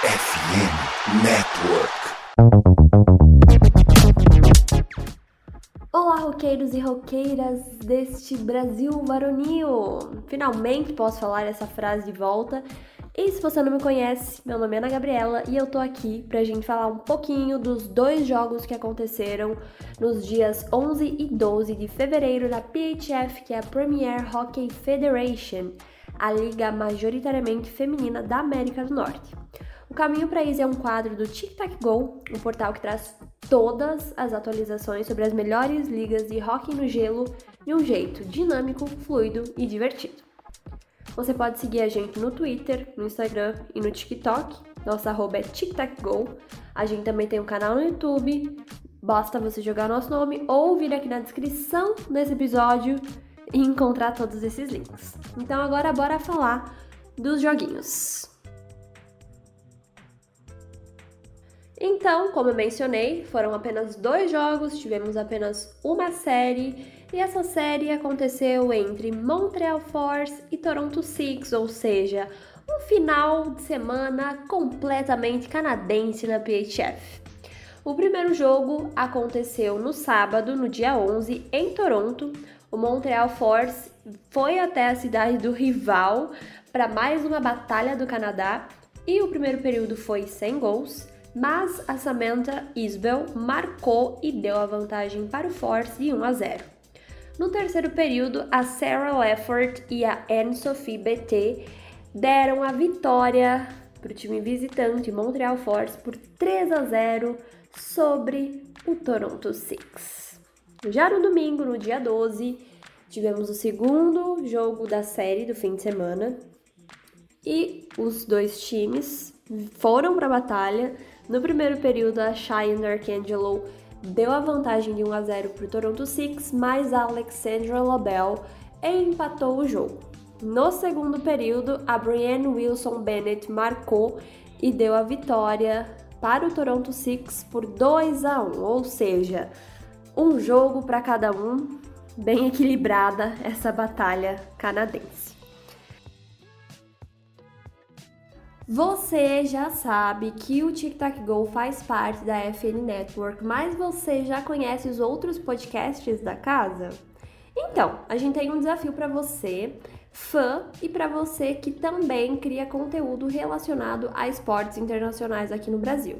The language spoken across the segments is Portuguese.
FM Network. Olá, roqueiros e roqueiras deste Brasil varonil! Finalmente posso falar essa frase de volta. E se você não me conhece, meu nome é Ana Gabriela e eu tô aqui pra gente falar um pouquinho dos dois jogos que aconteceram nos dias 11 e 12 de fevereiro na PHF, que é a Premier Hockey Federation, a liga majoritariamente feminina da América do Norte. Caminho para isso é um quadro do Tic Tac Go, um portal que traz todas as atualizações sobre as melhores ligas de hockey no gelo de um jeito dinâmico, fluido e divertido. Você pode seguir a gente no Twitter, no Instagram e no TikTok. Nossa arroba é TicTacGo. A gente também tem um canal no YouTube. Basta você jogar nosso nome ou vir aqui na descrição desse episódio e encontrar todos esses links. Então agora bora falar dos joguinhos. Então, como eu mencionei, foram apenas dois jogos, tivemos apenas uma série, e essa série aconteceu entre Montreal Force e Toronto Six, ou seja, um final de semana completamente canadense na PHF. O primeiro jogo aconteceu no sábado, no dia 11, em Toronto. O Montreal Force foi até a cidade do rival para mais uma batalha do Canadá e o primeiro período foi sem gols mas a Samantha Isbell marcou e deu a vantagem para o Force de 1 a 0. No terceiro período, a Sarah Leffert e a Anne-Sophie BT deram a vitória para o time visitante Montreal Force por 3 a 0 sobre o Toronto Six. Já no domingo, no dia 12, tivemos o segundo jogo da série do fim de semana e os dois times foram para a batalha no primeiro período, a Cheyenne Arcangelo deu a vantagem de 1 a 0 para o Toronto Six, mas a Alexandra Labelle empatou o jogo. No segundo período, a Brienne Wilson Bennett marcou e deu a vitória para o Toronto Six por 2 a 1, ou seja, um jogo para cada um, bem equilibrada essa batalha canadense. Você já sabe que o Tic Tac Go faz parte da FN Network, mas você já conhece os outros podcasts da casa? Então, a gente tem um desafio para você, fã, e para você que também cria conteúdo relacionado a esportes internacionais aqui no Brasil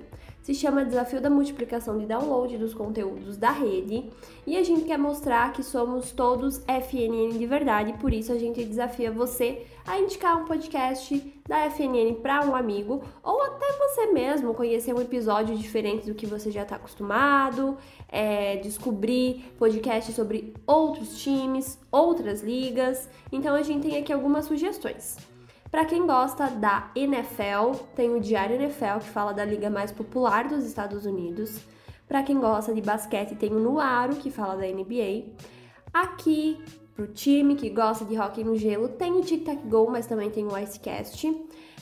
se chama Desafio da Multiplicação de Download dos Conteúdos da Rede e a gente quer mostrar que somos todos FNN de verdade, por isso a gente desafia você a indicar um podcast da FNN para um amigo ou até você mesmo conhecer um episódio diferente do que você já está acostumado, é, descobrir podcasts sobre outros times, outras ligas. Então a gente tem aqui algumas sugestões. Para quem gosta da NFL, tem o Diário NFL, que fala da liga mais popular dos Estados Unidos. Para quem gosta de basquete, tem o Nuaro, que fala da NBA. Aqui, pro time que gosta de hockey no gelo, tem o Tic Tac Go, mas também tem o Icecast.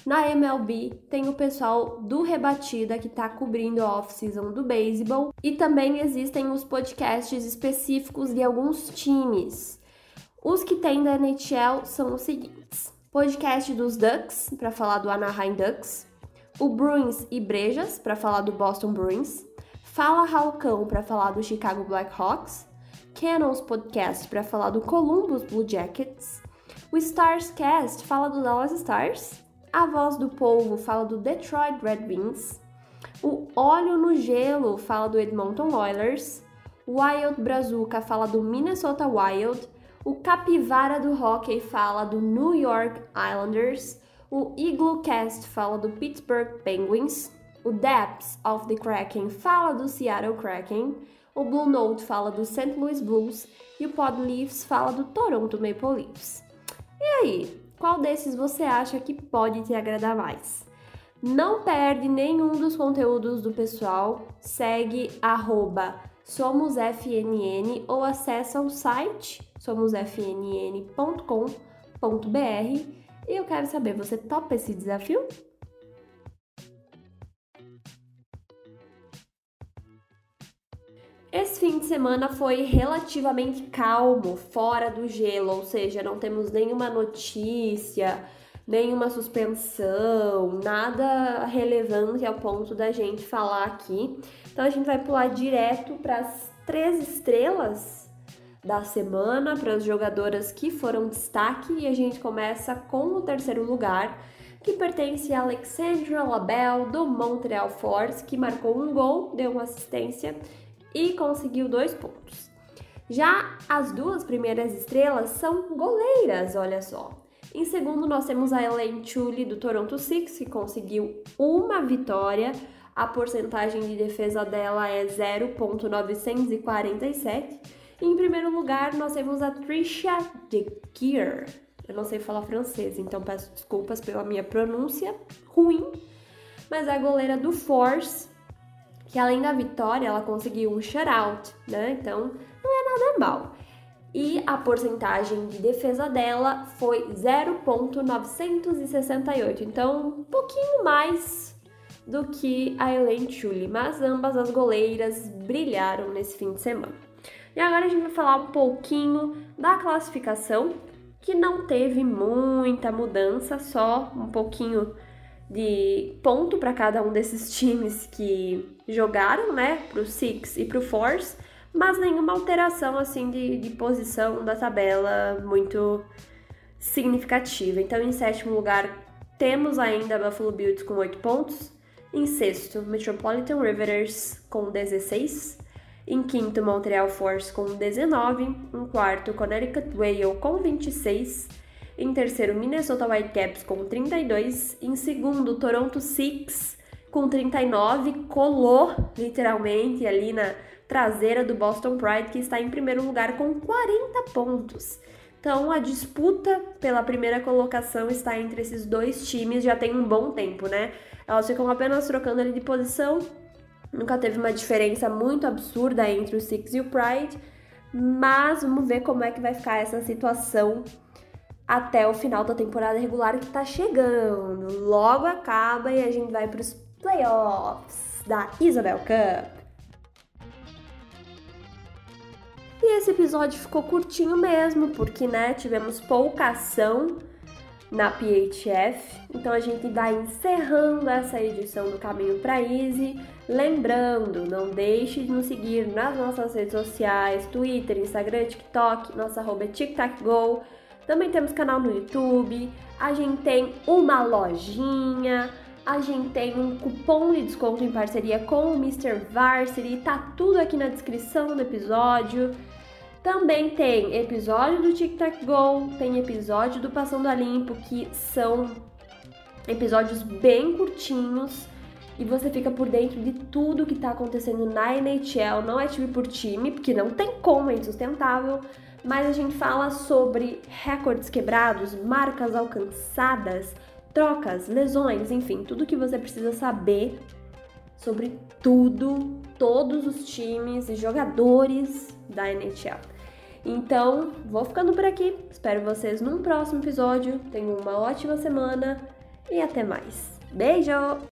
Na MLB, tem o pessoal do Rebatida que está cobrindo a off-season do beisebol. E também existem os podcasts específicos de alguns times. Os que tem da NHL são os seguintes: podcast dos Ducks, para falar do Anaheim Ducks, o Bruins e Brejas, para falar do Boston Bruins, Fala Halcão, para falar do Chicago Blackhawks, Cannons Podcast, para falar do Columbus Blue Jackets, o Stars Cast fala do Dallas Stars, a Voz do Povo fala do Detroit Red Wings, o Óleo no Gelo fala do Edmonton Oilers, Wild Brazuca fala do Minnesota Wild, o Capivara do Hockey fala do New York Islanders. O Igloo Cast fala do Pittsburgh Penguins. O Depths of the Kraken fala do Seattle Kraken. O Blue Note fala do St. Louis Blues. E o Pod Leafs fala do Toronto Maple Leafs. E aí, qual desses você acha que pode te agradar mais? Não perde nenhum dos conteúdos do pessoal. Segue arroba somosfnn ou acessa o site somosfnn.com.br e eu quero saber, você topa esse desafio? Esse fim de semana foi relativamente calmo, fora do gelo, ou seja, não temos nenhuma notícia nenhuma suspensão, nada relevante ao ponto da gente falar aqui. Então a gente vai pular direto para as três estrelas da semana, para as jogadoras que foram destaque, e a gente começa com o terceiro lugar, que pertence a Alexandra Labelle do Montreal Force, que marcou um gol, deu uma assistência e conseguiu dois pontos. Já as duas primeiras estrelas são goleiras, olha só. Em segundo, nós temos a Elaine Chuli do Toronto Six, que conseguiu uma vitória. A porcentagem de defesa dela é 0.947. Em primeiro lugar, nós temos a Trisha Dekier. Eu não sei falar francês, então peço desculpas pela minha pronúncia ruim. Mas é a goleira do Force, que além da vitória, ela conseguiu um shutout, né? Então, não é nada mal. E a porcentagem de defesa dela foi 0.968, então um pouquinho mais do que a Elaine Chuli, mas ambas as goleiras brilharam nesse fim de semana. E agora a gente vai falar um pouquinho da classificação, que não teve muita mudança, só um pouquinho de ponto para cada um desses times que jogaram, né, para o Six e para o Force, mas nenhuma alteração assim de, de posição da tabela muito significativa. Então, em sétimo lugar, temos ainda Buffalo Bills com 8 pontos. Em sexto, Metropolitan Riveters com 16. Em quinto, Montreal Force com 19. Em quarto, Connecticut Whale com 26 em terceiro, Minnesota Whitecaps com 32. Em segundo, Toronto Six com 39. Colou literalmente ali na traseira do Boston Pride, que está em primeiro lugar com 40 pontos. Então a disputa pela primeira colocação está entre esses dois times já tem um bom tempo, né? Elas ficam apenas trocando ali de posição. Nunca teve uma diferença muito absurda entre o Six e o Pride. Mas vamos ver como é que vai ficar essa situação até o final da temporada regular que tá chegando. Logo acaba e a gente vai para os playoffs da Isabel Cup. E esse episódio ficou curtinho mesmo, porque né, tivemos pouca ação na PHF. Então a gente vai encerrando essa edição do Caminho para Easy. Lembrando, não deixe de nos seguir nas nossas redes sociais, Twitter, Instagram, TikTok, nossa arroba é. Também temos canal no YouTube, a gente tem uma lojinha, a gente tem um cupom de desconto em parceria com o Mr. Varsity, tá tudo aqui na descrição do episódio. Também tem episódio do Tic Tac Go, tem episódio do Passando a Limpo, que são episódios bem curtinhos e você fica por dentro de tudo que tá acontecendo na NHL. Não é time por time, porque não tem como, é insustentável mas a gente fala sobre recordes quebrados, marcas alcançadas, trocas, lesões, enfim, tudo que você precisa saber sobre tudo, todos os times e jogadores da NHL. Então, vou ficando por aqui. Espero vocês num próximo episódio. Tenham uma ótima semana e até mais. Beijo!